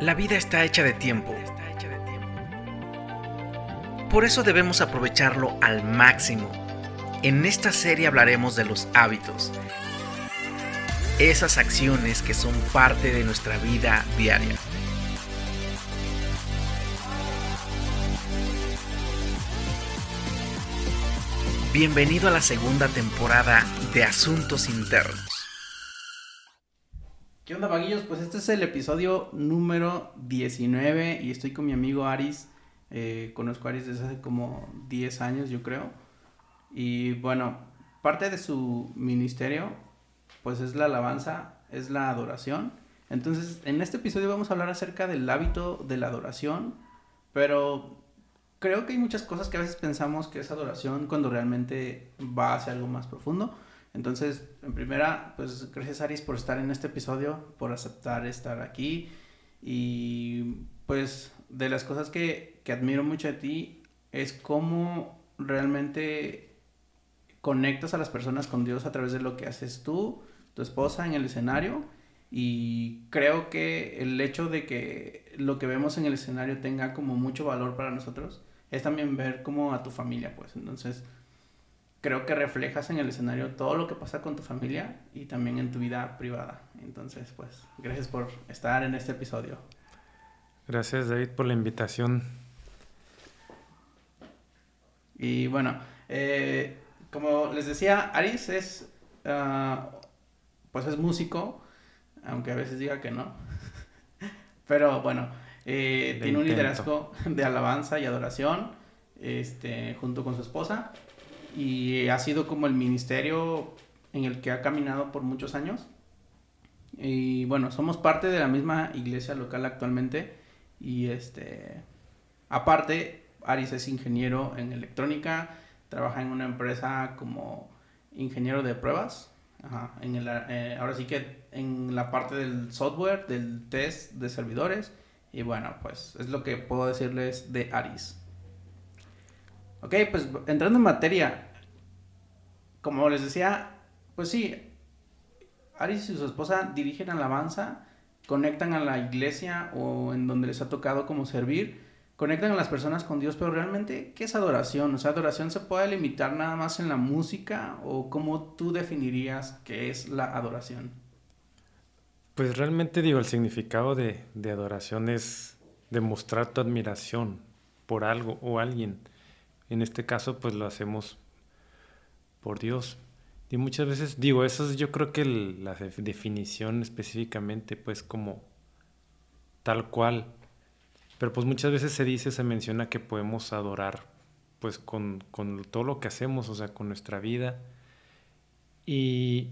La vida está hecha de tiempo. Por eso debemos aprovecharlo al máximo. En esta serie hablaremos de los hábitos, esas acciones que son parte de nuestra vida diaria. Bienvenido a la segunda temporada de Asuntos Internos. ¿Qué onda, vaguillos? Pues este es el episodio número 19 y estoy con mi amigo Aris. Eh, conozco a Aris desde hace como 10 años, yo creo. Y bueno, parte de su ministerio, pues es la alabanza, es la adoración. Entonces, en este episodio vamos a hablar acerca del hábito de la adoración, pero creo que hay muchas cosas que a veces pensamos que es adoración cuando realmente va hacia algo más profundo. Entonces, en primera, pues gracias Aris por estar en este episodio, por aceptar estar aquí. Y pues de las cosas que, que admiro mucho de ti es cómo realmente conectas a las personas con Dios a través de lo que haces tú, tu esposa en el escenario. Y creo que el hecho de que lo que vemos en el escenario tenga como mucho valor para nosotros es también ver como a tu familia, pues. Entonces creo que reflejas en el escenario todo lo que pasa con tu familia y también en tu vida privada. Entonces, pues, gracias por estar en este episodio. Gracias, David, por la invitación. Y bueno, eh, como les decía, Aris es, uh, pues es músico, aunque a veces diga que no. Pero bueno, eh, tiene un liderazgo de alabanza y adoración, este, junto con su esposa y ha sido como el ministerio en el que ha caminado por muchos años. Y bueno, somos parte de la misma iglesia local actualmente y este aparte Aris es ingeniero en electrónica, trabaja en una empresa como ingeniero de pruebas. en eh, ahora sí que en la parte del software, del test de servidores. Y bueno, pues es lo que puedo decirles de Aris. Ok, pues entrando en materia, como les decía, pues sí, Aris y su esposa dirigen alabanza, conectan a la iglesia o en donde les ha tocado como servir, conectan a las personas con Dios, pero realmente, ¿qué es adoración? O sea, adoración se puede limitar nada más en la música o cómo tú definirías qué es la adoración? Pues realmente digo, el significado de, de adoración es demostrar tu admiración por algo o alguien. En este caso, pues lo hacemos por Dios. Y muchas veces, digo, eso es yo creo que la definición específicamente, pues como tal cual. Pero pues muchas veces se dice, se menciona que podemos adorar pues con, con todo lo que hacemos, o sea, con nuestra vida. Y,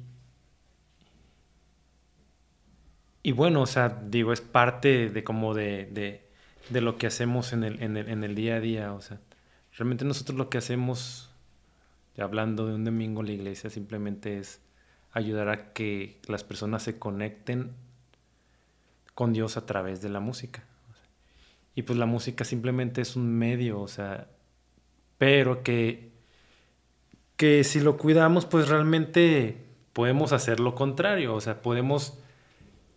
y bueno, o sea, digo, es parte de como de, de, de lo que hacemos en el, en, el, en el día a día, o sea, realmente nosotros lo que hacemos, hablando de un domingo la iglesia, simplemente es ayudar a que las personas se conecten con Dios a través de la música. Y pues la música simplemente es un medio, o sea, pero que, que si lo cuidamos, pues realmente podemos hacer lo contrario, o sea, podemos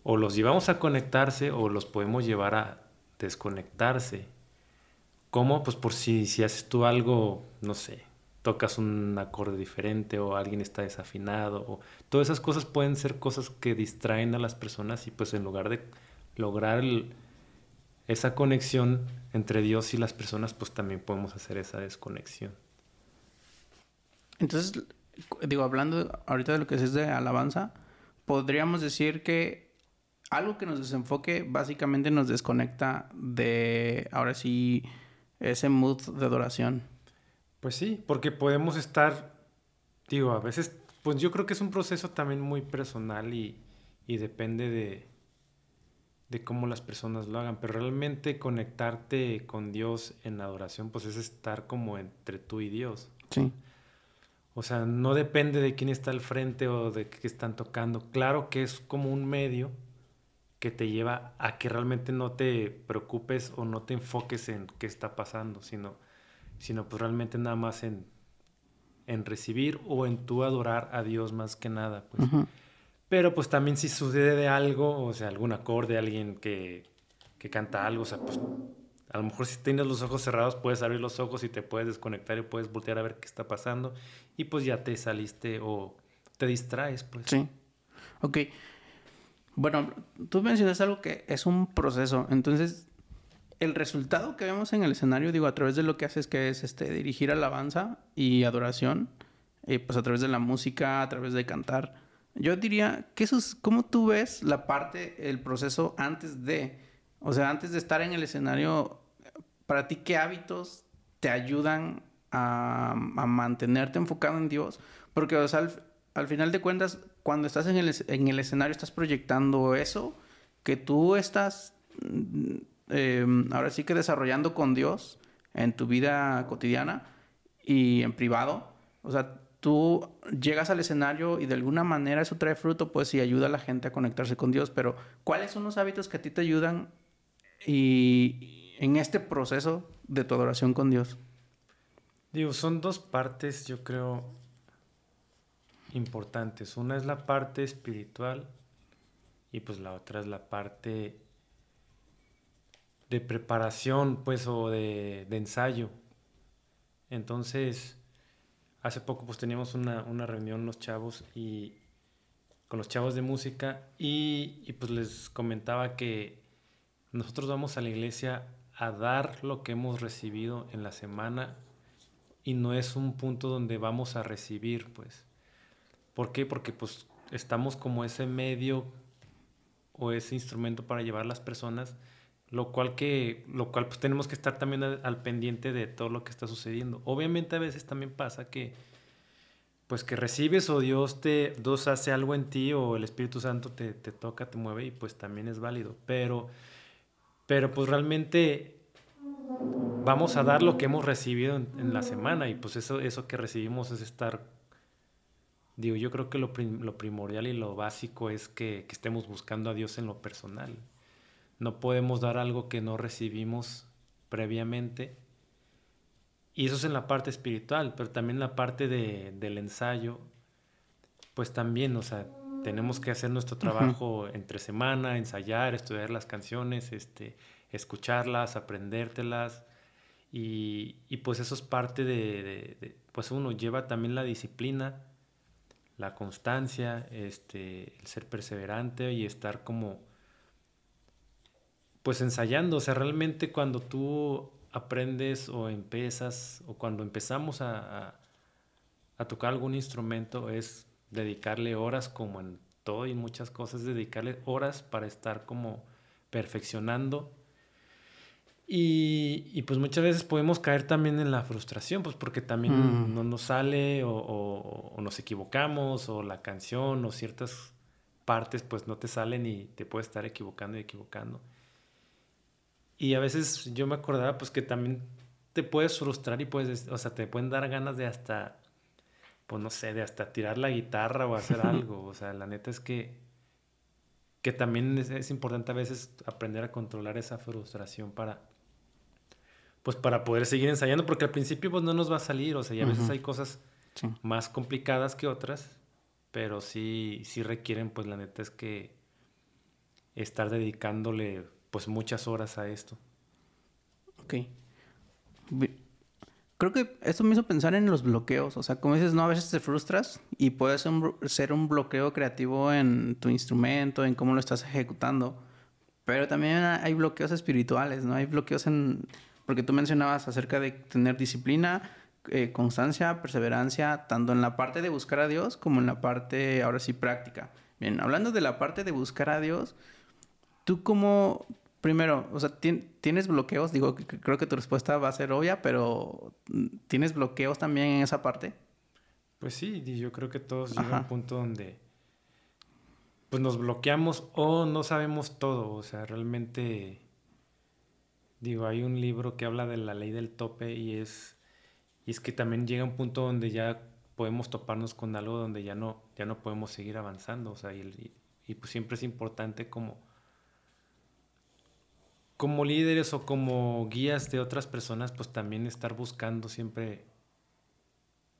o los llevamos a conectarse o los podemos llevar a desconectarse. ¿Cómo? Pues por si, si haces tú algo, no sé, tocas un acorde diferente o alguien está desafinado. O, todas esas cosas pueden ser cosas que distraen a las personas y pues en lugar de lograr esa conexión entre Dios y las personas, pues también podemos hacer esa desconexión. Entonces, digo, hablando ahorita de lo que es de alabanza, podríamos decir que algo que nos desenfoque básicamente nos desconecta de, ahora sí, ese mood de adoración. Pues sí, porque podemos estar, digo, a veces, pues yo creo que es un proceso también muy personal y, y depende de, de cómo las personas lo hagan, pero realmente conectarte con Dios en adoración, pues es estar como entre tú y Dios. Sí. O sea, no depende de quién está al frente o de qué están tocando. Claro que es como un medio, que te lleva a que realmente no te preocupes o no te enfoques en qué está pasando, sino, sino pues realmente nada más en, en recibir o en tú adorar a Dios más que nada. Pues. Pero pues también si sucede algo, o sea, algún acorde, alguien que que canta algo, o sea, pues a lo mejor si tienes los ojos cerrados puedes abrir los ojos y te puedes desconectar y puedes voltear a ver qué está pasando y pues ya te saliste o te distraes, pues. Sí. Ok. Bueno, tú mencionas algo que es un proceso, entonces el resultado que vemos en el escenario, digo, a través de lo que haces, que es este, dirigir alabanza y adoración, eh, pues a través de la música, a través de cantar, yo diría que ¿cómo tú ves la parte, el proceso antes de, o sea, antes de estar en el escenario, para ti, ¿qué hábitos te ayudan a, mantenerte enfocado en Dios? Porque, sea, al, final de cuentas, cuando estás en el, en el escenario, estás proyectando eso, que tú estás Em, ahora sí que desarrollando con Dios en tu vida cotidiana y en privado. O sea, tú llegas al escenario y de alguna manera eso trae fruto, pues y ayuda a la gente a conectarse con Dios. Pero, ¿cuáles son los hábitos que a ti te ayudan y en este proceso de tu adoración con Dios? Digo, son dos partes, yo creo, importantes. Una es la parte espiritual y pues la otra es la parte de preparación, pues, o de, ensayo. Entonces, hace poco pues teníamos una, reunión los chavos y con los chavos de música y, y, pues les comentaba que nosotros vamos a la iglesia a dar lo que hemos recibido en la semana y no es un punto donde vamos a recibir, pues. ¿Por qué? Porque pues estamos como ese medio o ese instrumento para llevar a las personas lo cual que lo cual pues tenemos que estar también al, pendiente de todo lo que está sucediendo. Obviamente a veces también pasa que pues que recibes o Dios te Dios hace algo en ti o el Espíritu Santo te, te toca te mueve y pues también es válido. Pero pero pues realmente vamos a dar lo que hemos recibido en, la semana y pues eso eso que recibimos es estar digo yo creo que lo, lo primordial y lo básico es que, que estemos buscando a Dios en lo personal no podemos dar algo que no recibimos previamente. Y eso es en la parte espiritual, pero también en la parte de, del ensayo, pues también, o sea, tenemos que hacer nuestro trabajo entre semana, ensayar, estudiar las canciones, este, escucharlas, aprendértelas. Y, y pues eso es parte de, de, pues uno lleva también la disciplina, la constancia, este, el ser perseverante y estar como pues ensayando, o sea, realmente cuando tú aprendes o empiezas o cuando empezamos a, tocar algún instrumento es dedicarle horas como en todo y muchas cosas, dedicarle horas para estar como perfeccionando. Y, pues muchas veces podemos caer también en la frustración, pues porque también mm. no nos sale o, o, nos equivocamos o la canción o ciertas partes pues no te salen y te puedes estar equivocando y equivocando. Y a veces yo me acordaba pues que también te puedes frustrar y puedes, o sea, te pueden dar ganas de hasta, pues no sé, de hasta tirar la guitarra o hacer algo. O sea, la neta es que, que también es, importante a veces aprender a controlar esa frustración para, pues para poder seguir ensayando, porque al principio pues no nos va a salir, o sea, y a veces hay cosas más complicadas que otras, pero sí, sí requieren, pues la neta es que estar dedicándole pues muchas horas a esto. Ok. Creo que esto me hizo pensar en los bloqueos. O sea, como dices, no, a veces te frustras y puede ser un, bloqueo creativo en tu instrumento, en cómo lo estás ejecutando. Pero también hay bloqueos espirituales, ¿no? Hay bloqueos en... Porque tú mencionabas acerca de tener disciplina, eh, constancia, perseverancia, tanto en la parte de buscar a Dios como en la parte, ahora sí, práctica. Bien, hablando de la parte de buscar a Dios, ¿Tú cómo, primero, o sea, tienes bloqueos? Digo, creo que tu respuesta va a ser obvia, pero ¿tienes bloqueos también en esa parte? Pues sí, yo creo que todos llegan a un punto donde pues nos bloqueamos o no sabemos todo, o sea, realmente digo, hay un libro que habla de la ley del tope y es y es que también llega un punto donde ya podemos toparnos con algo donde ya no ya no podemos seguir avanzando, o sea, y, y pues siempre es importante como como líderes o como guías de otras personas, pues también estar buscando siempre,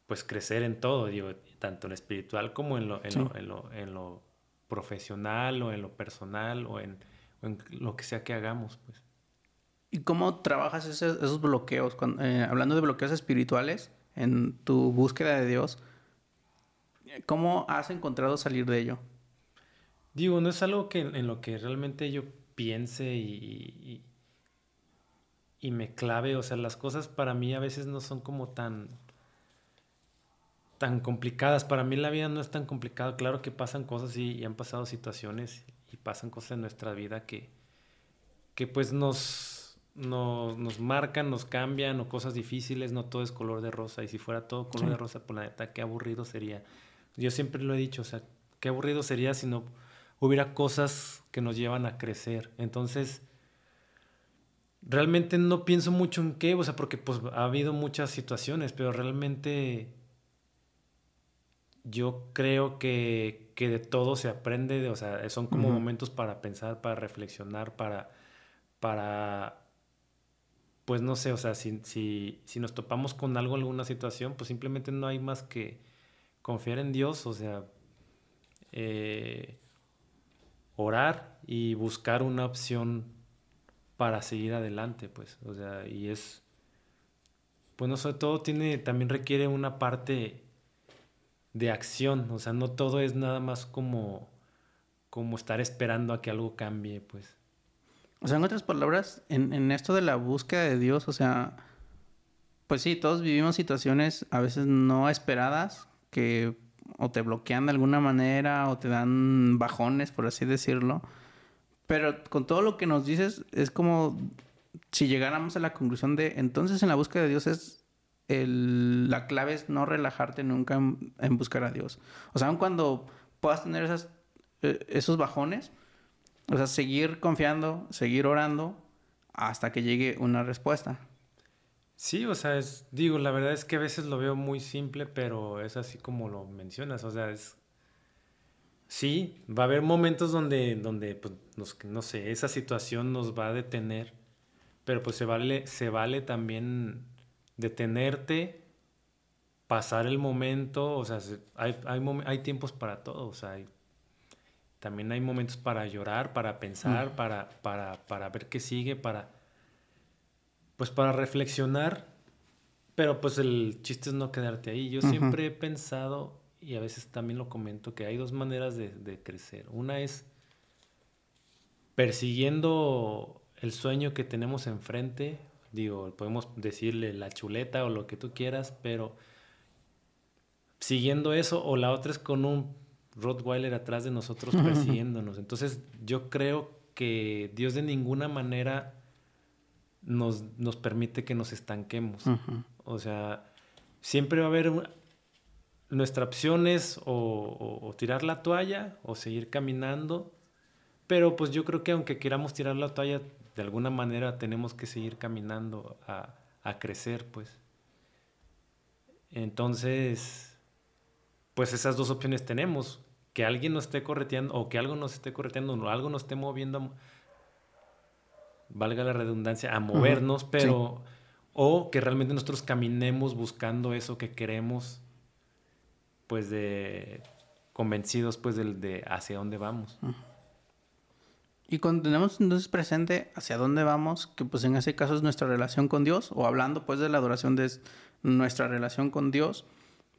pues crecer en todo, digo, tanto en lo espiritual como en lo, en, lo, en, lo, profesional o en lo personal o en, en lo que sea que hagamos, pues. ¿Y cómo trabajas esos, bloqueos? Eh, hablando de bloqueos espirituales en tu búsqueda de Dios, ¿cómo has encontrado salir de ello? Digo, no es algo que en lo que realmente yo piense y, y, me clave. O sea, las cosas para mí a veces no son como tan tan complicadas. Para mí la vida no es tan complicada. Claro que pasan cosas y, y han pasado situaciones y pasan cosas en nuestra vida que, que pues nos nos, marcan, nos cambian o cosas difíciles, no todo es color de rosa. Y si fuera todo color de rosa, pues la neta, qué aburrido sería. Yo siempre lo he dicho, o sea, qué aburrido sería si no hubiera cosas que nos llevan a crecer. Entonces, realmente no pienso mucho en qué, o sea, porque pues ha habido muchas situaciones, pero realmente yo creo que, que de todo se aprende, de, o sea, son como momentos para pensar, para reflexionar, para, para pues no sé, o sea, si, si, nos topamos con algo, alguna situación, pues simplemente no hay más que confiar en Dios, o sea, eh, orar y buscar una opción para seguir adelante, pues, o sea, y es, pues no sé, todo tiene, también requiere una parte de acción, o sea, no todo es nada más como, como estar esperando a que algo cambie, pues. O sea, en otras palabras, en, esto de la búsqueda de Dios, o sea, pues sí, todos vivimos situaciones a veces no esperadas que o te bloquean de alguna manera o te dan bajones, por así decirlo. Pero con todo lo que nos dices, es como si llegáramos a la conclusión de entonces en la búsqueda de Dios es el, la clave es no relajarte nunca en, buscar a Dios. O sea, aun cuando puedas tener eh, esos bajones, o sea, seguir confiando, seguir orando hasta que llegue una respuesta. Sí, o sea, es, digo, la verdad es que a veces lo veo muy simple, pero es así como lo mencionas, o sea, es... Sí, va a haber momentos donde, donde pues, no sé, esa situación nos va a detener, pero pues se vale, se vale también detenerte, pasar el momento, o sea, hay, hay, hay tiempos para todo, o sea, hay también hay momentos para llorar, para pensar, mm. para, para, para, ver qué sigue, para, pues para reflexionar. Pero pues el chiste es no quedarte ahí. Yo siempre he pensado, y a veces también lo comento, que hay dos maneras de, de crecer. Una es persiguiendo el sueño que tenemos enfrente. Digo, podemos decirle la chuleta o lo que tú quieras, pero siguiendo eso, o la otra es con un Rottweiler atrás de nosotros persiguiéndonos. Entonces yo creo que Dios de ninguna manera nos, nos permite que nos estanquemos. O sea, siempre va a haber nuestra opción es o, tirar la toalla o seguir caminando. Pero pues yo creo que aunque queramos tirar la toalla, de alguna manera tenemos que seguir caminando a, a crecer, pues. Entonces, pues esas dos opciones tenemos que alguien nos esté correteando o que algo nos esté correteando o algo nos esté moviendo, valga la redundancia, a movernos, pero... O que realmente nosotros caminemos buscando eso que queremos, pues de convencidos pues de, de hacia dónde vamos. Y cuando tenemos entonces presente hacia dónde vamos, que pues en ese caso es nuestra relación con Dios, o hablando pues de la adoración de nuestra relación con Dios,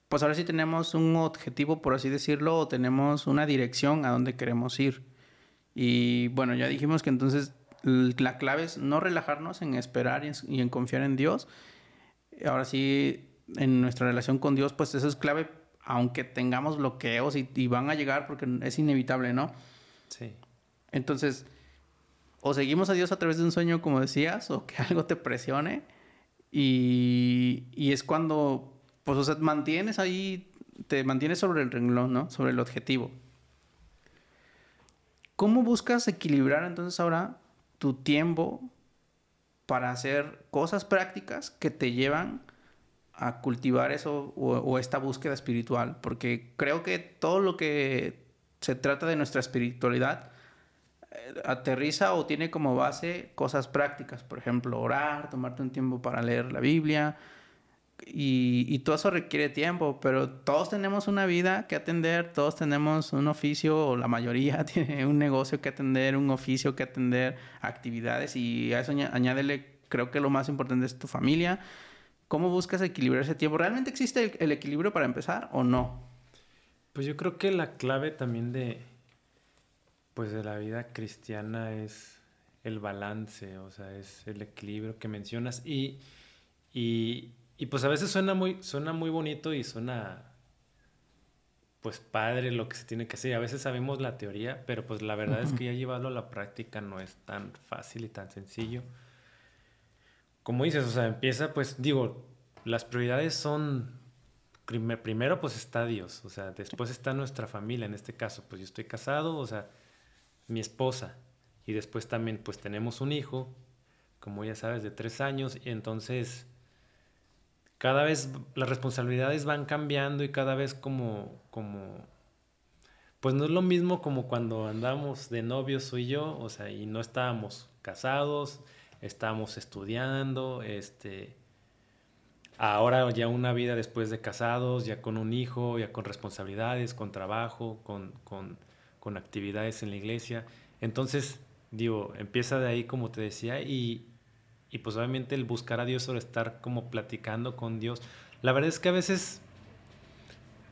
pues ahora sí tenemos un objetivo, por así decirlo, o tenemos una dirección a donde queremos ir. Y bueno, ya dijimos que entonces la clave es no relajarnos en esperar y en confiar en Dios. Ahora sí, en nuestra relación con Dios, pues eso es clave, aunque tengamos bloqueos y, van a llegar porque es inevitable, ¿no? Sí. Entonces, o seguimos a Dios a través de un sueño, como decías, o que algo te presione. Y, y es cuando pues, o sea, mantienes ahí, te mantienes sobre el renglón, ¿no? Sobre el objetivo. ¿Cómo buscas equilibrar entonces ahora tu tiempo para hacer cosas prácticas que te llevan a cultivar eso o, esta búsqueda espiritual? Porque creo que todo lo que se trata de nuestra espiritualidad eh, aterriza o tiene como base cosas prácticas, por ejemplo, orar, tomarte un tiempo para leer la Biblia, y, y, todo eso requiere tiempo, pero todos tenemos una vida que atender, todos tenemos un oficio, o la mayoría tiene un negocio que atender, un oficio que atender, actividades, y a eso añádele, creo que lo más importante es tu familia. ¿Cómo buscas equilibrar ese tiempo? ¿Realmente existe el, el equilibrio para empezar o no? Pues yo creo que la clave también de, pues de la vida cristiana es el balance, o sea, es el equilibrio que mencionas y, y, y pues a veces suena muy, suena muy bonito y suena pues padre lo que se tiene que hacer. A veces sabemos la teoría, pero pues la verdad es que ya llevarlo a la práctica no es tan fácil y tan sencillo. Como dices, o sea, empieza pues, digo, las prioridades son, primero pues está Dios, o sea, después está nuestra familia, en este caso, pues yo estoy casado, o sea, mi esposa, y después también pues tenemos un hijo, como ya sabes, de tres años. Y entonces cada vez las responsabilidades van cambiando y cada vez como, como, pues no es lo mismo como cuando andamos de novios tú y yo, o sea, y no estábamos casados, estábamos estudiando, este, ahora ya una vida después de casados, ya con un hijo, ya con responsabilidades, con trabajo, con, con, con actividades en la iglesia. Entonces, digo, empieza de ahí, como te decía, y, y pues obviamente el buscar a Dios o estar como platicando con Dios. La verdad es que a veces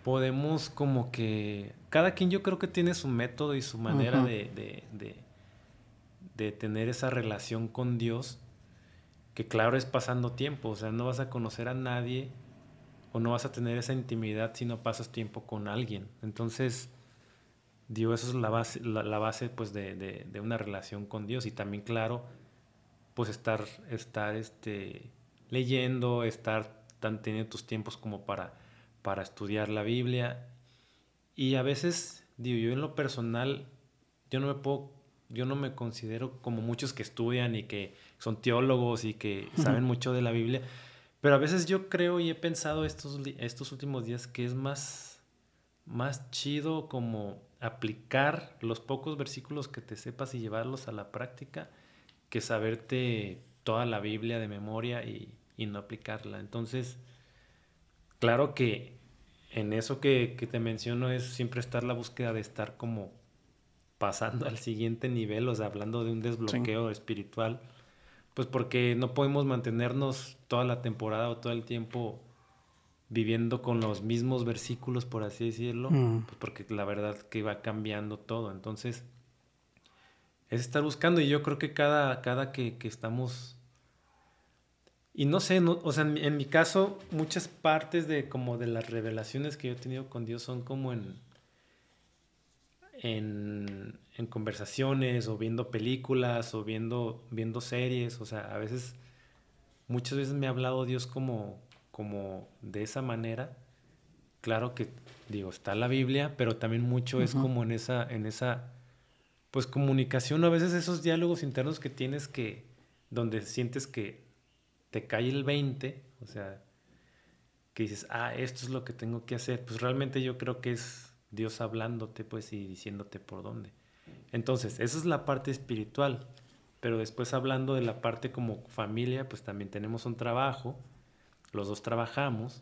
podemos como que, cada quien yo creo que tiene su método y su manera de, de, de, de tener esa relación con Dios, que claro es pasando tiempo, o sea, no vas a conocer a nadie o no vas a tener esa intimidad si no pasas tiempo con alguien. Entonces, Dios eso es la base, la, base pues de, de, una relación con Dios y también claro pues estar, estar este, leyendo, estar tan, teniendo tus tiempos como para, para estudiar la Biblia. Y a veces digo yo en lo personal yo no me puedo yo no me considero como muchos que estudian y que son teólogos y que saben mucho de la Biblia pero a veces yo creo y he pensado estos, estos últimos días que es más más chido como aplicar los pocos versículos que te sepas y llevarlos a la práctica que saberte toda la Biblia de memoria y, no aplicarla. Entonces, claro que en eso que, te menciono es siempre estar la búsqueda de estar como pasando al siguiente nivel, o sea, hablando de un desbloqueo espiritual, pues porque no podemos mantenernos toda la temporada o todo el tiempo viviendo con los mismos versículos, por así decirlo, mm. pues porque la verdad que va cambiando todo. Entonces, es estar buscando y yo creo que cada, cada que, estamos... Y no sé, no, o sea, en mi, caso, muchas partes de como de las revelaciones que yo he tenido con Dios son como en, en, en conversaciones o viendo películas o viendo, viendo series. O sea, a veces, muchas veces me ha hablado Dios como, como de esa manera, claro que digo, está la Biblia, pero también mucho es como en esa, en esa, pues comunicación, a veces esos diálogos internos que tienes que, donde sientes que te cae el 20, o sea, que dices, ah, esto es lo que tengo que hacer, pues realmente yo creo que es Dios hablándote, pues, y diciéndote por dónde. Entonces, esa es la parte espiritual, pero después hablando de la parte como familia, pues también tenemos un trabajo, los dos trabajamos.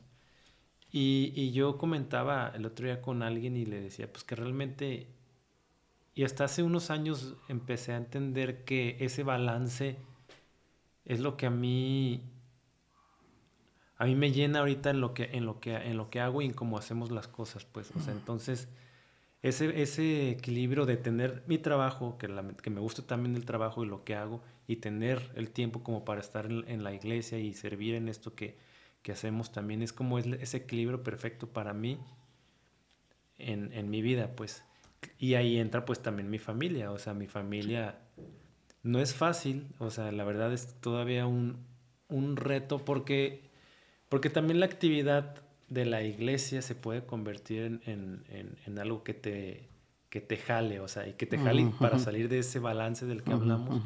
Y, yo comentaba el otro día con alguien y le decía, pues que realmente, y hasta hace unos años empecé a entender que ese balance es lo que a mí, a mí me llena ahorita en lo que, en lo que, en lo que hago y en cómo hacemos las cosas, pues, o sea, entonces, ese, ese equilibrio de tener mi trabajo, que, que me gusta también el trabajo y lo que hago, y tener el tiempo como para estar en la iglesia y servir en esto que, que hacemos también es como ese equilibrio perfecto para mí en, mi vida, pues. Y ahí entra pues también mi familia, o sea, mi familia no es fácil, o sea, la verdad es todavía un, reto porque, porque también la actividad de la iglesia se puede convertir en, algo que te, que te jale, o sea, y que te jale para salir de ese balance del que hablamos,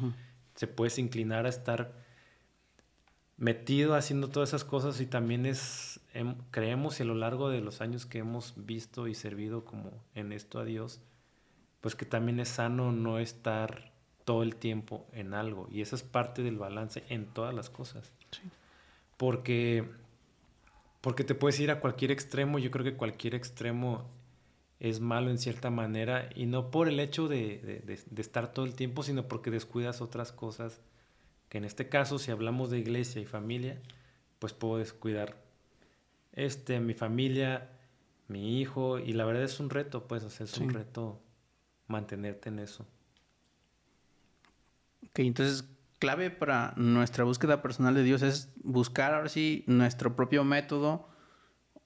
se puedes inclinar a estar metido haciendo todas esas cosas y también es, em, creemos y a lo largo de los años que hemos visto y servido como en esto a Dios, pues que también es sano no estar todo el tiempo en algo. Y esa es parte del balance en todas las cosas. Porque porque te puedes ir a cualquier extremo. Yo creo que cualquier extremo es malo en cierta manera. Y no por el hecho de, de, estar todo el tiempo, sino porque descuidas otras cosas. Que en este caso, si hablamos de iglesia y familia, pues puedo descuidar este, mi familia, mi hijo, y la verdad es un reto, pues, o es un reto mantenerte en eso. Ok, entonces clave para nuestra búsqueda personal de Dios es buscar ahora sí nuestro propio método,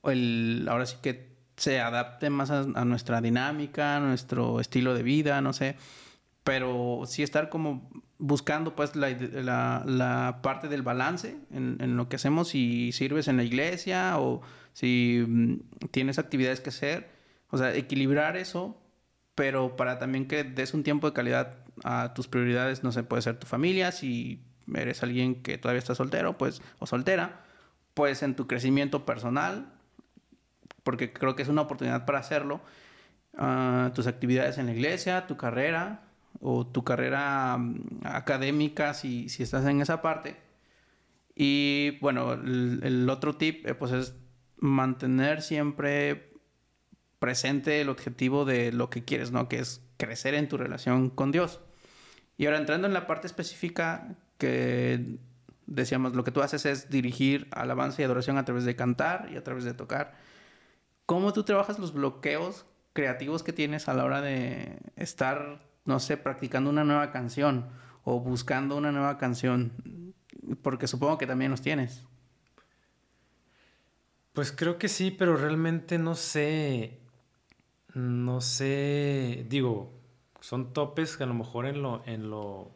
el, ahora sí que se adapte más a, nuestra dinámica, nuestro estilo de vida, no sé, pero sí estar como buscando pues la, la, parte del balance en, en, lo que hacemos, si sirves en la iglesia o si mm, tienes actividades que hacer, o sea, equilibrar eso, pero para también que des un tiempo de calidad a tus prioridades, no sé, puede ser tu familia, si eres alguien que todavía está soltero, pues, o soltera, pues en tu crecimiento personal, porque creo que es una oportunidad para hacerlo, ah, tus actividades en la iglesia, tu carrera, o tu carrera mm, académica, si, si estás en esa parte. Y bueno, el, otro tip, eh, pues es mantener siempre presente el objetivo de lo que quieres, ¿no? Que es crecer en tu relación con Dios. Y ahora entrando en la parte específica que decíamos, lo que tú haces es dirigir alabanza y adoración a través de cantar y a través de tocar. ¿Cómo tú trabajas los bloqueos creativos que tienes a la hora de estar, no sé, practicando una nueva canción o buscando una nueva canción? Porque supongo que también los tienes. Pues creo que sí, pero realmente no sé no sé, digo, son topes que a lo mejor en lo, en lo,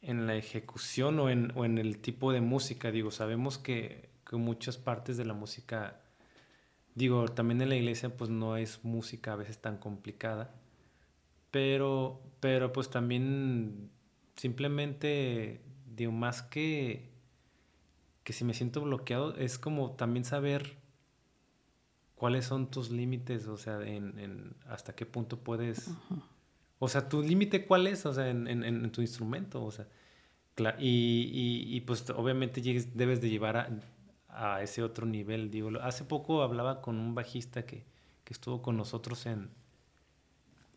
en la ejecución o en, o en el tipo de música, digo, sabemos que, que, muchas partes de la música, digo, también en la iglesia pues no es música a veces tan complicada, pero, pero pues también simplemente, digo, más que, que si me siento bloqueado, es como también saber cuáles son tus límites, o sea, en, hasta qué punto puedes... O sea, tu límite cuál es, o sea, en, tu instrumento, o sea, y, y, pues obviamente debes de llevar a, ese otro nivel, digo, hace poco hablaba con un bajista que, que, estuvo con nosotros en,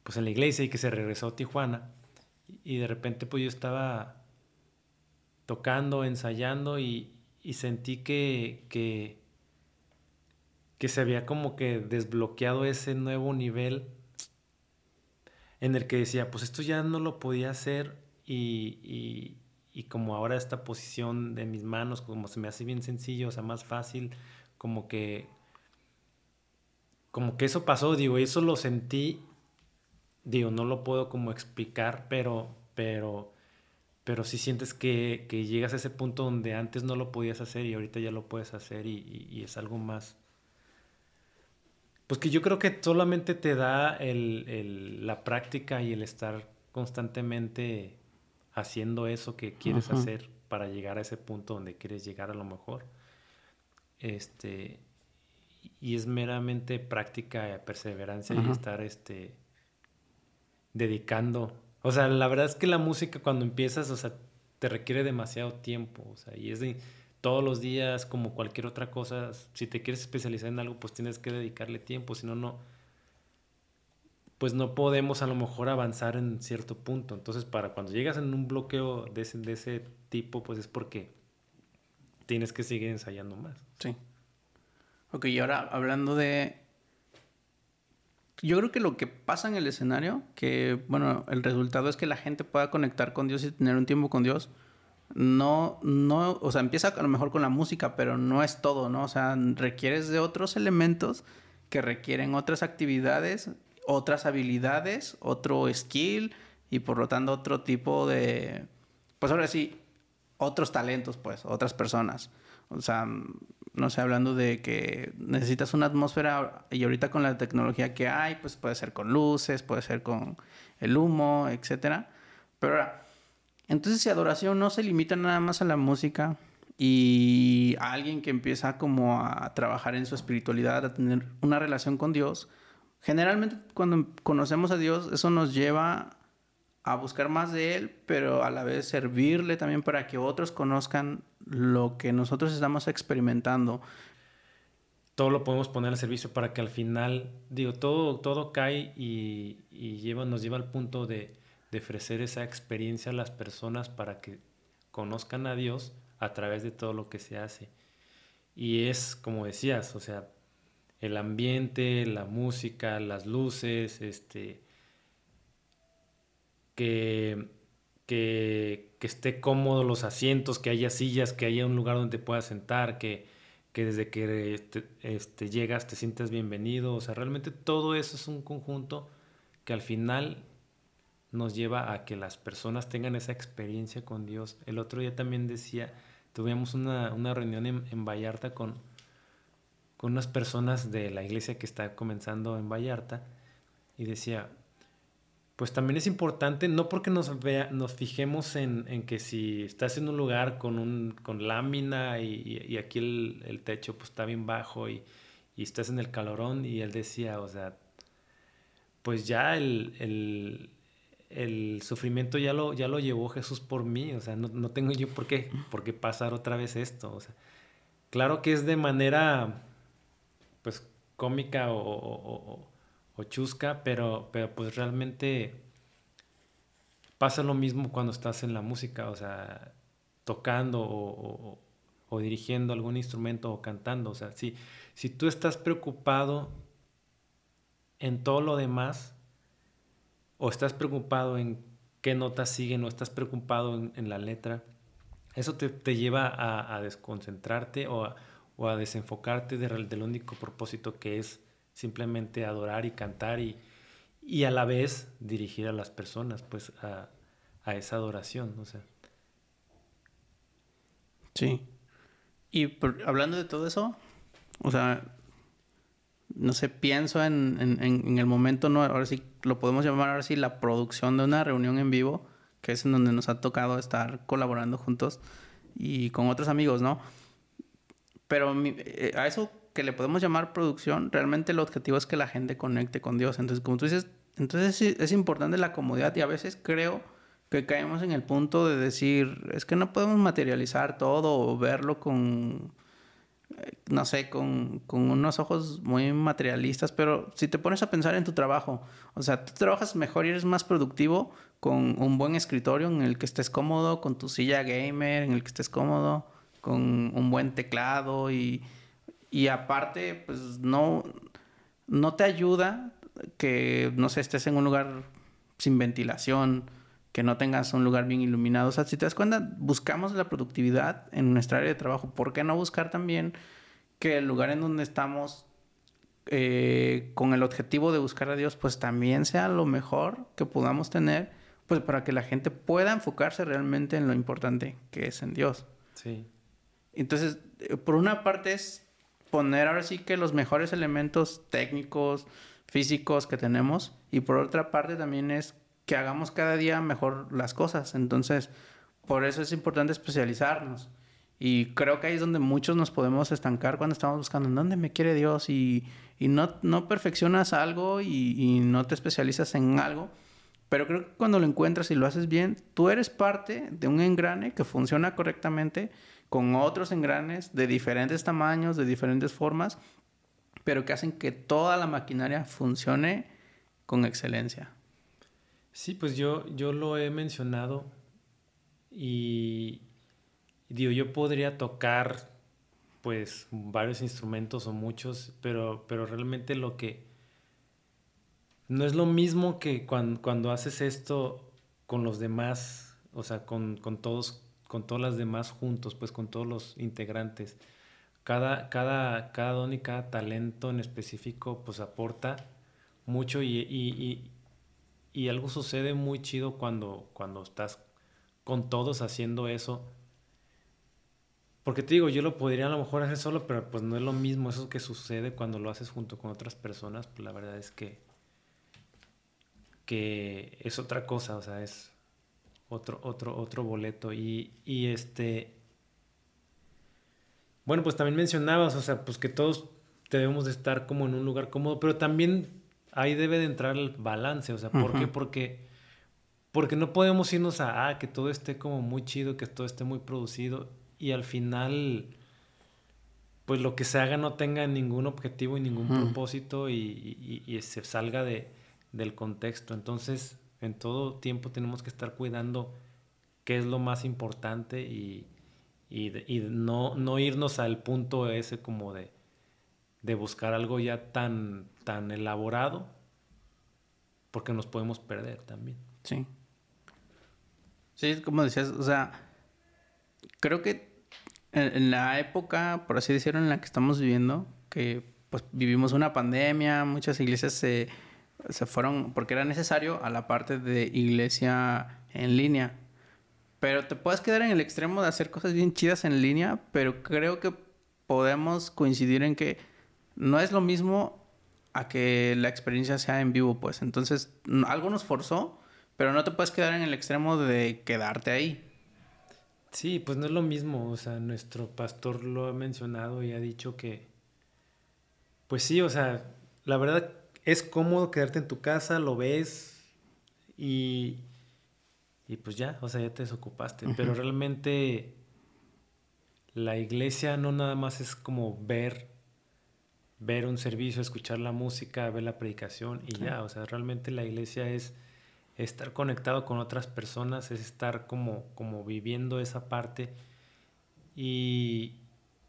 pues en la iglesia y que se regresó a Tijuana, y, de repente pues yo estaba tocando, ensayando y, y sentí que, que que se había como que desbloqueado ese nuevo nivel en el que decía, pues esto ya no lo podía hacer y, y, como ahora esta posición de mis manos, como se me hace bien sencillo, o sea, más fácil, como que, como que eso pasó, digo, eso lo sentí, digo, no lo puedo como explicar, pero, pero, pero sí sientes que, que llegas a ese punto donde antes no lo podías hacer y ahorita ya lo puedes hacer y, y es algo más, pues que yo creo que solamente te da la práctica y el estar constantemente haciendo eso que quieres hacer para llegar a ese punto donde quieres llegar a lo mejor. Este, y es meramente práctica, perseverancia y estar este, dedicando. O sea, la verdad es que la música cuando empiezas, o sea, te requiere demasiado tiempo. O sea, y es de todos los días, como cualquier otra cosa, si te quieres especializar en algo, pues tienes que dedicarle tiempo, si no, no, pues no podemos a lo mejor avanzar en cierto punto. Entonces, para cuando llegas en un bloqueo de ese, de ese tipo, pues es porque tienes que seguir ensayando más. Sí. Ok, y ahora hablando de... Yo creo que lo que pasa en el escenario, que bueno, el resultado es que la gente pueda conectar con Dios y tener un tiempo con Dios, no, no, o sea, empieza a lo mejor con la música, pero no es todo, ¿no? O sea, requieres de otros elementos que requieren otras actividades, otras habilidades, otro skill y por lo tanto otro tipo de, pues ahora sí, otros talentos, pues, otras personas. O sea, no sé, hablando de que necesitas una atmósfera y ahorita con la tecnología que hay, pues puede ser con luces, puede ser con el humo, etcétera. Pero ahora, entonces, si adoración no se limita nada más a la música y a alguien que empieza como a trabajar en su espiritualidad, a tener una relación con Dios, generalmente cuando conocemos a Dios, eso nos lleva a buscar más de Él, pero a la vez servirle también para que otros conozcan lo que nosotros estamos experimentando. Todo lo podemos poner al servicio para que al final, digo, todo, todo cae y, lleva, nos lleva al punto de, de ofrecer esa experiencia a las personas para que conozcan a Dios a través de todo lo que se hace. Y es, como decías, o sea, el ambiente, la música, las luces, este, que, que, esté cómodo los asientos, que haya sillas, que haya un lugar donde te puedas sentar, que, que desde que este, llegas te sientas bienvenido. O sea, realmente todo eso es un conjunto que al final nos lleva a que las personas tengan esa experiencia con Dios. El otro día también decía, tuvimos una, reunión en, en Vallarta con, con unas personas de la iglesia que está comenzando en Vallarta y decía, pues también es importante, no porque nos, vea, nos fijemos en, que si estás en un lugar con, un, con lámina y, aquí el, techo pues está bien bajo y, estás en el calorón y él decía, o sea, pues ya el, sufrimiento ya lo, ya lo llevó Jesús por mí, o sea, no, tengo yo por qué, por qué pasar otra vez esto, o sea, claro que es de manera pues cómica o o chusca, pero, pero pues realmente pasa lo mismo cuando estás en la música, o sea, tocando o, dirigiendo algún instrumento o cantando. O sea, si tú estás preocupado en todo lo demás, o estás preocupado en qué notas siguen, o estás preocupado en, la letra, eso te, lleva a, desconcentrarte o a, desenfocarte del único propósito que es simplemente adorar y cantar y, y a la vez dirigir a las personas pues a, esa adoración, o sea. Sí. Y hablando de todo eso, o sea, no sé, pienso en, en, el momento, no, ahora sí lo podemos llamar ahora sí la producción de una reunión en vivo, que es en donde nos ha tocado estar colaborando juntos y con otros amigos, ¿no? Pero eh, a eso que le podemos llamar producción, realmente el objetivo es que la gente conecte con Dios. Entonces, como tú dices, entonces es importante la comodidad y a veces creo que caemos en el punto de decir, es que no podemos materializar todo o verlo con, no sé, con, unos ojos muy materialistas, pero si te pones a pensar en tu trabajo, o sea, tú trabajas mejor y eres más productivo con un buen escritorio en el que estés cómodo, con tu silla gamer en el que estés cómodo, con un buen teclado y y aparte, pues no, no te ayuda que, no sé, estés en un lugar sin ventilación, que no tengas un lugar bien iluminado. O sea, si te das cuenta, buscamos la productividad en nuestra área de trabajo. ¿Por qué no buscar también que el lugar en donde estamos eh, con el objetivo de buscar a Dios, pues también sea lo mejor que podamos tener, pues para que la gente pueda enfocarse realmente en lo importante que es en Dios. Sí. Entonces, eh, por una parte es poner ahora sí que los mejores elementos técnicos, físicos que tenemos y por otra parte también es que hagamos cada día mejor las cosas. Entonces, por eso es importante especializarnos. Y creo que ahí es donde muchos nos podemos estancar cuando estamos buscando en dónde me quiere Dios y, no, no perfeccionas algo y, y, no te especializas en algo. Pero creo que cuando lo encuentras y lo haces bien, tú eres parte de un engrane que funciona correctamente con otros engranes de diferentes tamaños, de diferentes formas, pero que hacen que toda la maquinaria funcione con excelencia. Sí, pues yo, yo lo he mencionado y digo, yo podría tocar pues varios instrumentos o muchos, pero, pero realmente lo que no es lo mismo que cuando, cuando haces esto con los demás, o sea, con, con todos con todas las demás juntos, pues con todos los integrantes. Cada, cada, cada don y cada talento en específico pues aporta mucho y, y, y, algo sucede muy chido cuando, cuando estás con todos haciendo eso. Porque te digo, yo lo podría a lo mejor hacer solo, pero pues no es lo mismo eso que sucede cuando lo haces junto con otras personas, pues la verdad es que, que es otra cosa, o sea, es, otro, otro, otro boleto. Y, y este. Bueno, pues también mencionabas, o sea, pues que todos debemos de estar como en un lugar cómodo, pero también ahí debe de entrar el balance, o sea, ¿por qué? Porque, Porque no podemos irnos a ah, que todo esté como muy chido, que todo esté muy producido y al final pues lo que se haga no tenga ningún objetivo y ningún propósito y, y, se salga de, del contexto. Entonces, en todo tiempo tenemos que estar cuidando qué es lo más importante y, no, no, irnos al punto ese como de, de buscar algo ya tan, tan elaborado, porque nos podemos perder también. Sí. Sí, como decías, o sea, creo que en, la época, por así decirlo, en la que estamos viviendo, que pues vivimos una pandemia, muchas iglesias se, se fueron, porque era necesario, a la parte de iglesia en línea. Pero te puedes quedar en el extremo de hacer cosas bien chidas en línea, pero creo que podemos coincidir en que no es lo mismo a que la experiencia sea en vivo, pues. Entonces, algo nos forzó, pero no te puedes quedar en el extremo de quedarte ahí. Sí, pues no es lo mismo. O sea, nuestro pastor lo ha mencionado y ha dicho que, pues sí, o sea, la verdad es cómodo quedarte en tu casa, lo ves y, y pues ya, o sea, ya te desocupaste. Pero realmente la iglesia no nada más es como ver, ver un servicio, escuchar la música, ver la predicación y ya. O sea, realmente la iglesia es estar conectado con otras personas, es estar como, como viviendo esa parte y,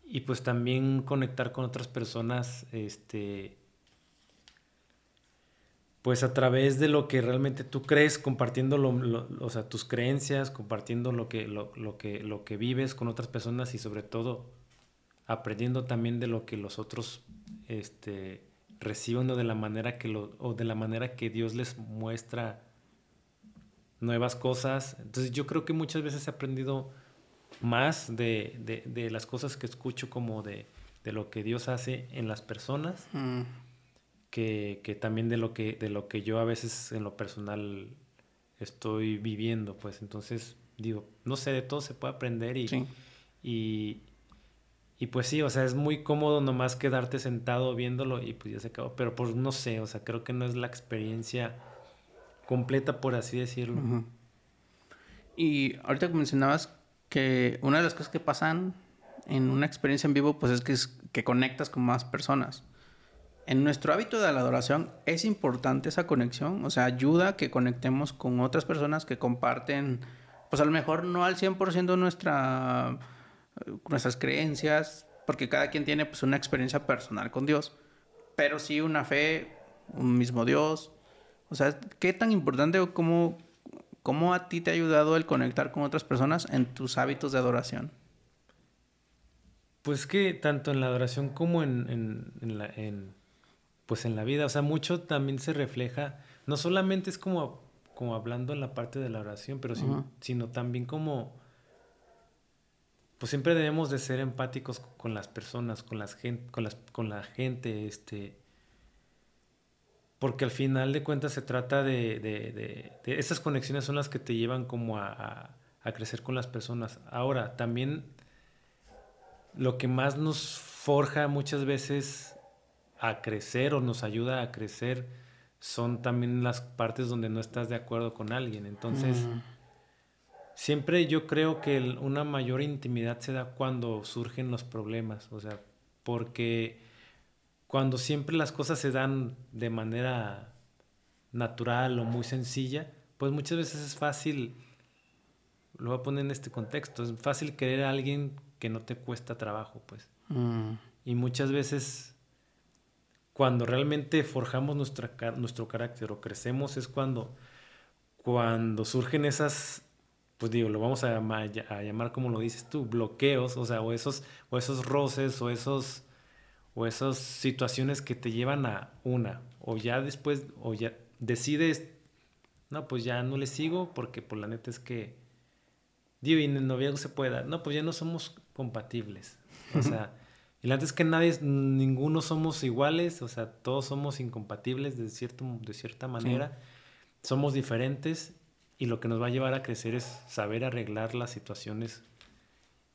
y pues también conectar con otras personas, este, pues a través de lo que realmente tú crees, compartiendo lo, o sea, tus creencias, compartiendo lo que, lo, lo, que, lo que vives con otras personas y sobre todo aprendiendo también de lo que los otros este, reciben o de la manera que lo, o de la manera que Dios les muestra nuevas cosas. Entonces yo creo que muchas veces he aprendido más de, de, las cosas que escucho como de, de, lo que Dios hace en las personas mm. que, que, también de lo que, de lo que yo a veces en lo personal estoy viviendo. Pues entonces digo, no sé, de todo se puede aprender y, y, y pues sí, o sea, es muy cómodo nomás quedarte sentado viéndolo y pues ya se acabó. Pero pues no sé, o sea, creo que no es la experiencia completa, por así decirlo. Y ahorita mencionabas que una de las cosas que pasan en una experiencia en vivo, pues es que, es que conectas con más personas. En nuestro hábito de la adoración es importante esa conexión, o sea, ayuda a que conectemos con otras personas que comparten, pues a lo mejor no al 100% nuestra, nuestras creencias, porque cada quien tiene pues una experiencia personal con Dios, pero sí una fe, un mismo Dios, o sea, ¿qué tan importante o cómo, cómo a ti te ha ayudado el conectar con otras personas en tus hábitos de adoración? Pues que tanto en la adoración como en, la, pues en la vida, o sea, mucho también se refleja, no solamente es como, como hablando en la parte de la oración, pero sino también como, pues siempre debemos de ser empáticos con las personas, con, las con, las, con la gente, este, porque al final de cuentas se trata de, de, de, esas conexiones son las que te llevan como a, a, crecer con las personas. Ahora, también lo que más nos forja muchas veces a crecer o nos ayuda a crecer son también las partes donde no estás de acuerdo con alguien. Entonces, mm. Siempre yo creo que una mayor intimidad se da cuando surgen los problemas, o sea, porque cuando siempre las cosas se dan de manera natural o muy sencilla, pues muchas veces es fácil, lo voy a poner en este contexto, es fácil querer a alguien que no te cuesta trabajo, pues. Mm. Y muchas veces cuando realmente forjamos nuestra, nuestro carácter o crecemos es cuando, cuando surgen esas, pues digo, lo vamos a llamar, a llamar como lo dices tú, bloqueos, o sea, o esos, o esos roces o esos o esas situaciones que te llevan a una, o ya después, o ya decides, no, pues ya no le sigo porque por pues, la neta es que, digo, y en el noviazgo se puede dar, no, pues ya no somos compatibles, o sea, y la neta es que nadie, ninguno somos iguales, o sea, todos somos incompatibles de, cierto, de cierta manera, somos diferentes y lo que nos va a llevar a crecer es saber arreglar las situaciones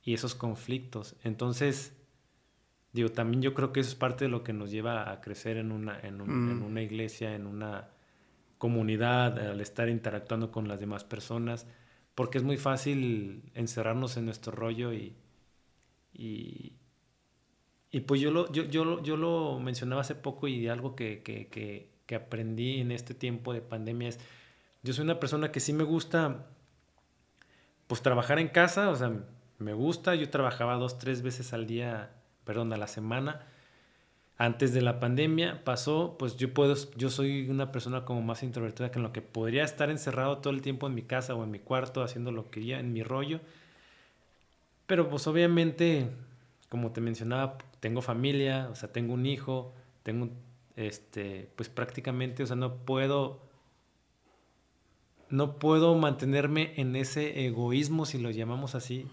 y esos conflictos. Entonces, Digo, también yo creo que eso es parte de lo que nos lleva a crecer en una, en, mm. una iglesia, en una, comunidad, al estar interactuando con las demás personas, porque es muy fácil encerrarnos en nuestro rollo y, y, pues yo lo, yo, yo, yo lo mencionaba hace poco y algo que, que, que, que aprendí en este tiempo de pandemia es, yo soy una persona que sí me gusta pues trabajar en casa, o sea, me gusta, yo trabajaba dos, tres veces al día, perdón, a la semana. Antes de la pandemia pasó, pues yo puedo, yo soy una persona como más introvertida que en lo que podría estar encerrado todo el tiempo en mi casa o en mi cuarto haciendo lo que ya en mi rollo. Pero pues obviamente, como te mencionaba, tengo familia, o sea, tengo un hijo, tengo, este, pues prácticamente, o sea, no puedo no puedo mantenerme en ese egoísmo, si lo llamamos así,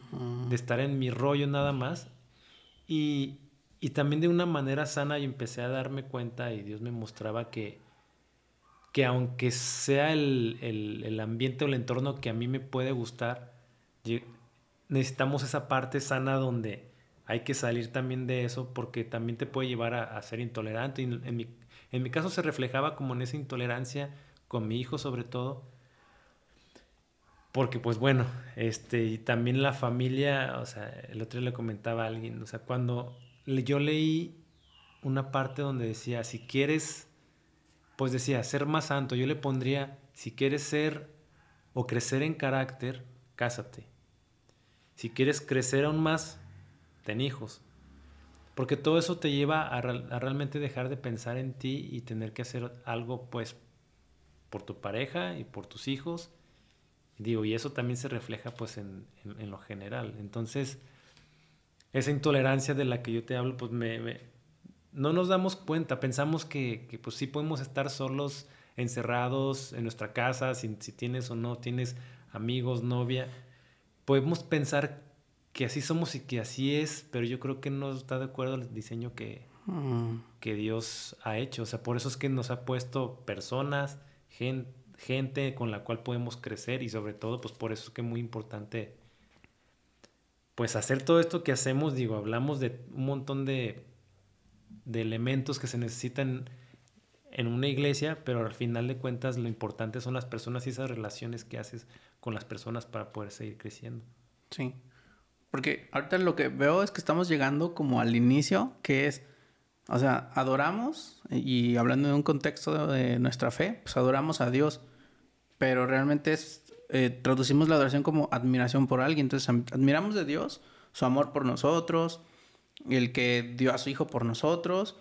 de estar en mi rollo nada más. Y, también de una manera sana y empecé a darme cuenta y Dios me mostraba que, que aunque sea el, el, ambiente o el entorno que a mí me puede gustar, necesitamos esa parte sana donde hay que salir también de eso porque también te puede llevar a, a ser intolerante. Y en, mi, en mi caso se reflejaba como en esa intolerancia con mi hijo sobre todo porque pues bueno, este, y también la familia, o sea, el otro día le comentaba a alguien, o sea, cuando yo leí una parte donde decía, si quieres, pues decía, ser más santo, yo le pondría, si quieres ser o crecer en carácter, cásate. Si quieres crecer aún más, ten hijos. Porque todo eso te lleva a, a, realmente dejar de pensar en ti y tener que hacer algo pues por tu pareja y por tus hijos Digo, y eso también se refleja pues en, lo general. Entonces, esa intolerancia de la que yo te hablo, pues me, no nos damos cuenta, pensamos que, que, pues sí podemos estar solos, encerrados en nuestra casa, si, si tienes o no tienes amigos, novia. Podemos pensar que así somos y que así es, pero yo creo que no está de acuerdo al diseño que, mm. que Dios ha hecho. O sea, por eso es que nos ha puesto personas, gente gente con la cual podemos crecer y sobre todo, pues por eso es que es muy importante, pues hacer todo esto que hacemos, digo, hablamos de un montón de, de elementos que se necesitan en una iglesia, pero al final de cuentas lo importante son las personas y esas relaciones que haces con las personas para poder seguir creciendo. Sí, porque ahorita lo que veo es que estamos llegando como al inicio, que es, o sea, adoramos, y hablando de un contexto de nuestra fe, pues adoramos a Dios, pero realmente es, eh, traducimos la adoración como admiración por alguien. Entonces admiramos de Dios su amor por nosotros, el que dio a su Hijo por nosotros,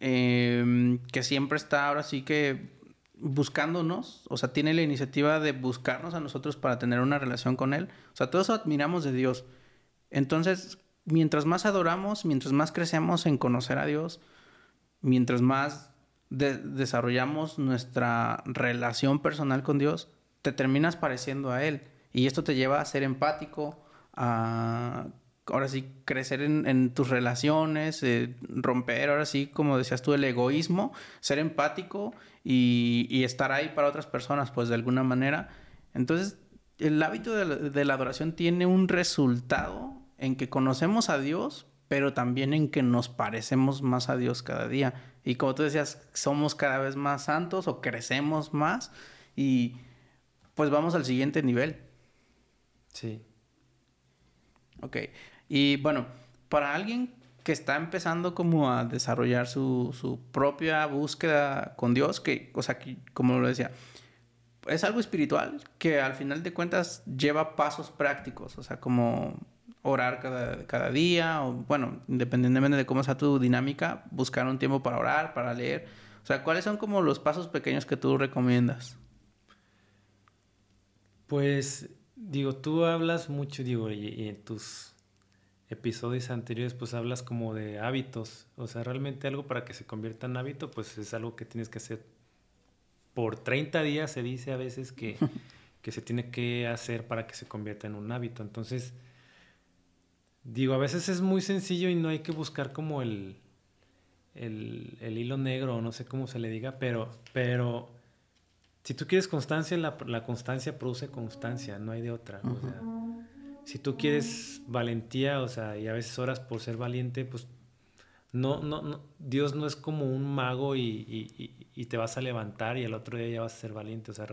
em, que siempre está ahora sí que buscándonos, o sea, tiene la iniciativa de buscarnos a nosotros para tener una relación con Él. O sea, todo eso admiramos de Dios. Entonces, mientras más adoramos, mientras más crecemos en conocer a Dios, mientras más desarrollamos nuestra relación personal con Dios, te terminas pareciendo a Él. Y esto te lleva a ser empático, a ahora sí crecer en, tus relaciones, eh, romper ahora sí, como decías tú, el egoísmo, ser empático y, estar ahí para otras personas, pues de alguna manera. Entonces, el hábito de la adoración tiene un resultado en que conocemos a Dios, pero también en que nos parecemos más a Dios cada día. Y como tú decías, somos cada vez más santos o crecemos más y pues vamos al siguiente nivel. Sí. Ok. Y bueno, para alguien que está empezando como a desarrollar su, su propia búsqueda con Dios, que, o sea, que, como lo decía, es algo espiritual que al final de cuentas lleva pasos prácticos, o sea, como orar cada, cada día, o bueno, independientemente de cómo sea tu dinámica, buscar un tiempo para orar, para leer. O sea, ¿cuáles son como los pasos pequeños que tú recomiendas? Pues, digo, tú hablas mucho, digo, y, en tus episodios anteriores, pues hablas como de hábitos. O sea, realmente algo para que se convierta en hábito, pues es algo que tienes que hacer por 30 días, se dice a veces que, que se tiene que hacer para que se convierta en un hábito. Entonces, Digo, a veces es muy sencillo y no hay que buscar como el, el, el hilo negro, o no sé cómo se le diga, pero, pero si tú quieres constancia, la, la constancia produce constancia, no hay de otra. O sea, si tú quieres valentía, o sea, y a veces horas por ser valiente, pues no, no, no, Dios no es como un mago y, y, te vas a levantar y el otro día ya vas a ser valiente. O sea,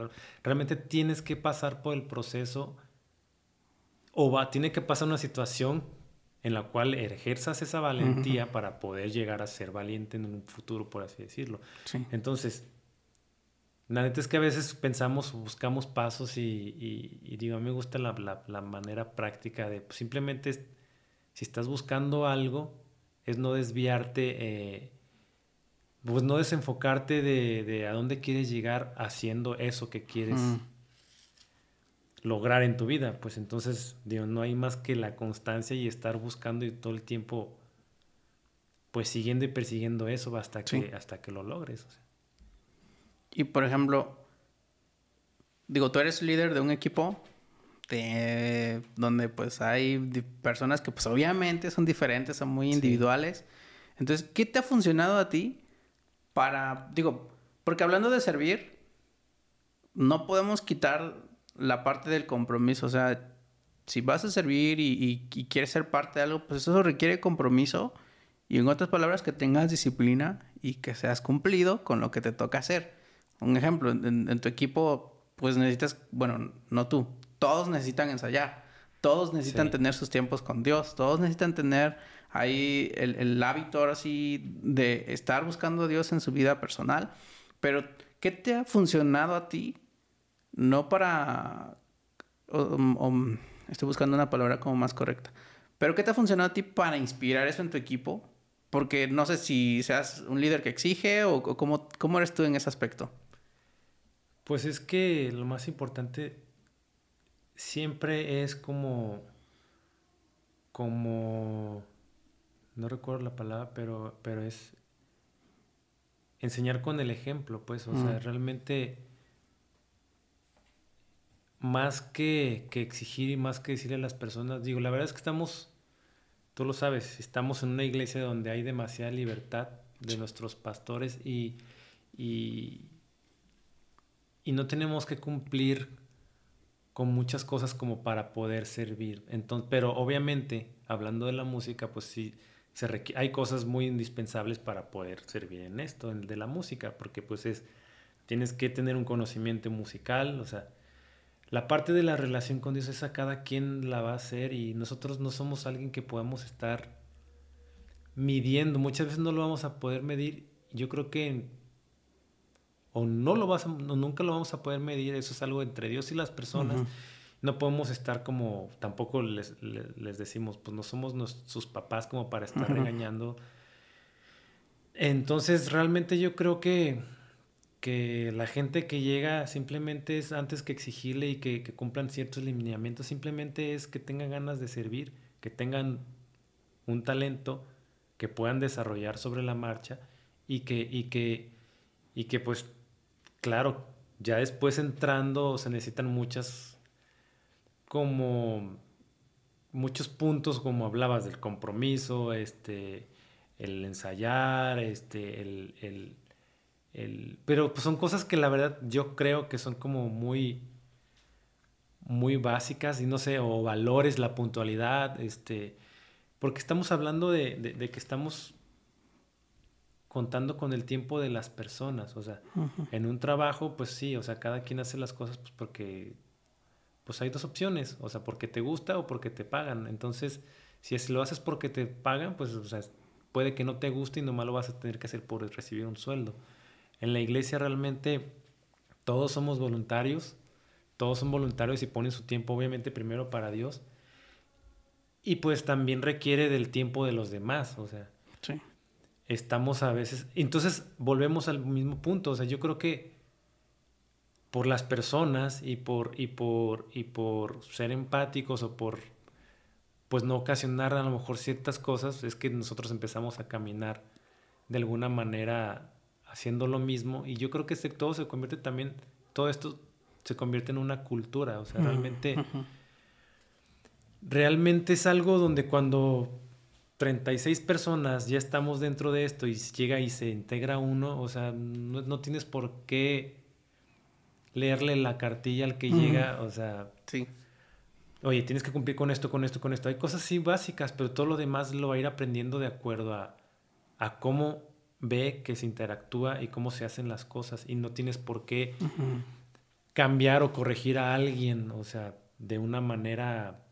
realmente tienes que pasar por el proceso o va, tiene que pasar una situación en la cual ejerzas esa valentía para poder llegar a ser valiente en un futuro, por así decirlo. Entonces, la neta es que a veces pensamos, buscamos pasos y, y digo, a mí me gusta la, la, la manera práctica de pues, simplemente, si estás buscando algo, es no desviarte, eh, pues no desenfocarte de, a dónde quieres llegar haciendo eso que quieres. Lograr en tu vida. Pues entonces, digo, no hay más que la constancia y estar buscando y todo el tiempo, pues siguiendo y persiguiendo eso hasta, que, hasta que lo logres. Y por ejemplo, digo, tú eres líder de un equipo de, donde pues hay personas que pues obviamente son diferentes, son muy individuales. Entonces, ¿qué te ha funcionado a ti para, digo, porque hablando de servir, no podemos quitar la parte del compromiso, o sea, si vas a servir y, quieres ser parte de algo, pues eso requiere compromiso y en otras palabras que tengas disciplina y que seas cumplido con lo que te toca hacer. Un ejemplo, en tu equipo, pues necesitas, bueno, no tú, todos necesitan ensayar, todos necesitan tener sus tiempos con Dios, todos necesitan tener ahí el, hábito ahora sí de estar buscando a Dios en su vida personal. Pero, ¿qué te ha funcionado a ti? No para... estoy buscando una palabra como más correcta. Pero, ¿qué te ha funcionado a ti para inspirar eso en tu equipo? Porque no sé si seas un líder que exige o, o cómo, cómo eres tú en ese aspecto. Pues es que lo más importante siempre es como, como, no recuerdo la palabra, pero, pero es enseñar con el ejemplo, pues, o sea, realmente más que, que, exigir y más que decirle a las personas, digo, la verdad es que estamos, tú lo sabes, estamos en una iglesia donde hay demasiada libertad de nuestros pastores y, y, y no tenemos que cumplir con muchas cosas como para poder servir. Entonces, pero obviamente, hablando de la música, pues sí, se hay cosas muy indispensables para poder servir en esto, en de la música, porque pues es, tienes que tener un conocimiento musical, o sea, la parte de la relación con Dios, esa cada quien la va a hacer y nosotros no somos alguien que podamos estar midiendo, muchas veces no lo vamos a poder medir. Yo creo que o no lo vas a, nunca lo vamos a poder medir, eso es algo entre Dios y las personas. No podemos estar como, tampoco les, decimos, pues no somos sus papás como para estar regañando. Entonces, realmente yo creo que, que la gente que llega simplemente es antes que exigirle y que, cumplan ciertos lineamientos, simplemente es que tengan ganas de servir, que tengan un talento que puedan desarrollar sobre la marcha y que, y que, y que pues claro, ya después entrando se necesitan muchas, como muchos puntos, como hablabas del compromiso, este, el ensayar, este, el, el, el pero pues son cosas que la verdad yo creo que son como muy, muy básicas y no sé, o valores, la puntualidad, este, porque estamos hablando de, de que estamos contando con el tiempo de las personas. O sea, en un trabajo, pues sí, o sea, cada quien hace las cosas pues porque pues hay dos opciones, o sea, porque te gusta o porque te pagan. Entonces, si lo haces porque te pagan, pues o sea, puede que no te guste y nomás lo vas a tener que hacer por recibir un sueldo. En la iglesia realmente todos somos voluntarios, todos son voluntarios y ponen su tiempo obviamente primero para Dios. Y pues también requiere del tiempo de los demás, o sea, sí estamos a veces... Entonces volvemos al mismo punto, o sea, yo creo que por las personas y por, y por, y por ser empáticos o por pues no ocasionar a lo mejor ciertas cosas, es que nosotros empezamos a caminar de alguna manera haciendo lo mismo y yo creo que este, todo se convierte también, todo esto se convierte en una cultura, o sea, realmente, realmente es algo donde cuando 36 personas ya estamos dentro de esto y llega y se integra uno, o sea, no, tienes por qué leerle la cartilla al que llega, o sea, sí. Oye, tienes que cumplir con esto, con esto, con esto. Hay cosas así básicas, pero todo lo demás lo va a ir aprendiendo de acuerdo a, a cómo ve que se interactúa y cómo se hacen las cosas y no tienes por qué cambiar o corregir a alguien, o sea, de una manera,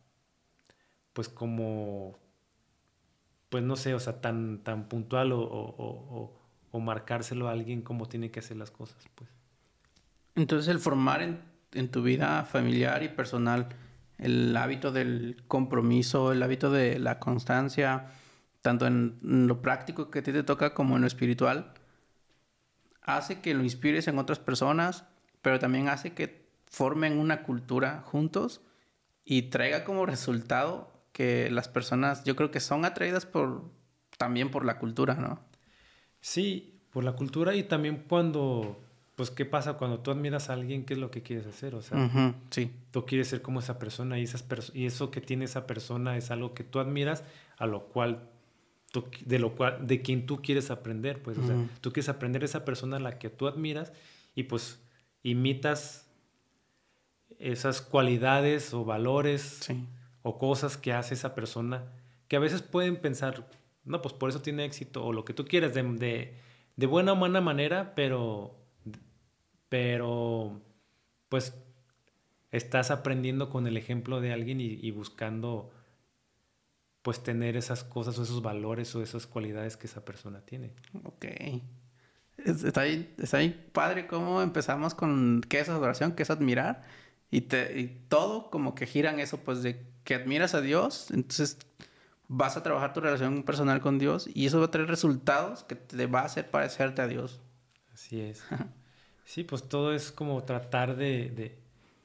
pues como, pues no sé, o sea, tan, tan puntual o, o, o, marcárselo a alguien cómo tiene que hacer las cosas, pues. Entonces el formar en, en tu vida familiar y personal el hábito del compromiso, el hábito de la constancia, tanto en lo práctico que a ti te toca como en lo espiritual, hace que lo inspires en otras personas, pero también hace que formen una cultura juntos y traiga como resultado que las personas, yo creo que son atraídas por también por la cultura, ¿no? Sí, por la cultura y también cuando, pues, ¿qué pasa cuando tú admiras a alguien? ¿Qué es lo que quieres hacer? O sea, sí. tú quieres ser como esa persona y, esas y eso que tiene esa persona es algo que tú admiras, a lo cual de lo cual, de quien tú quieres aprender, pues, o sea, tú quieres aprender esa persona a la que tú admiras y pues imitas esas cualidades o valores o cosas que hace esa persona que a veces pueden pensar, no, pues por eso tiene éxito o lo que tú quieras de, de, buena o mala manera, pero, pero, pues, estás aprendiendo con el ejemplo de alguien y buscando pues tener esas cosas o esos valores o esas cualidades que esa persona tiene. Ok. Está ahí, está ahí padre cómo empezamos con qué es adoración, qué es admirar. Y, te, y todo como que giran eso, pues de que admiras a Dios, entonces vas a trabajar tu relación personal con Dios y eso va a traer resultados que te va a hacer parecerte a Dios. Así es. sí, pues todo es como tratar de, de,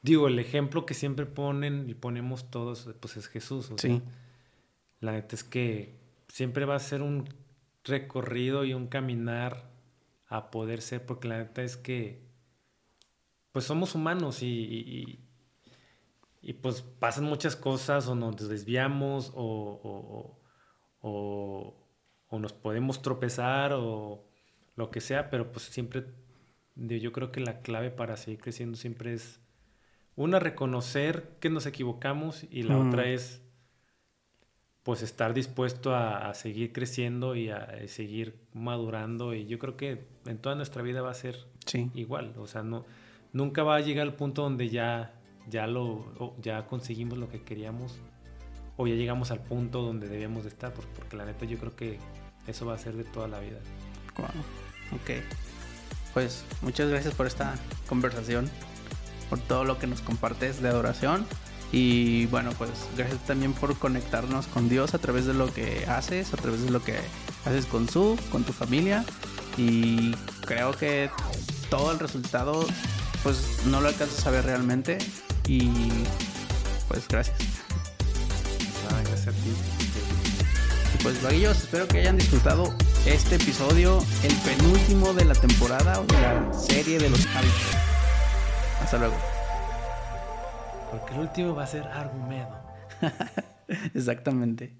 Digo, el ejemplo que siempre ponen y ponemos todos, pues es Jesús. O sí. La neta es que siempre va a ser un recorrido y un caminar a poder ser, porque la neta es que pues somos humanos y, y, pues pasan muchas cosas o nos desviamos o, o, o, nos podemos tropezar o lo que sea, pero pues siempre yo creo que la clave para seguir creciendo siempre es una reconocer que nos equivocamos y la otra es pues estar dispuesto a, seguir creciendo y a, eh, seguir madurando y yo creo que en toda nuestra vida va a ser igual, o sea, no nunca va a llegar al punto donde ya ya lo ya conseguimos lo que queríamos o ya llegamos al punto donde debíamos de estar, porque, la neta yo creo que eso va a ser de toda la vida. Wow. Ok. Pues muchas gracias por esta conversación, por todo lo que nos compartes de adoración y bueno, pues gracias también por conectarnos con Dios a través de lo que haces, a través de lo que haces con su, con tu familia. Y creo que todo el resultado, pues no lo alcanzas a ver realmente. Y pues gracias. Ah, gracias a ti. Y pues vaguillos, espero que hayan disfrutado este episodio, el penúltimo de la temporada o de la serie de los hábitos. Hasta luego. Porque el último va a ser argumento. Exactamente.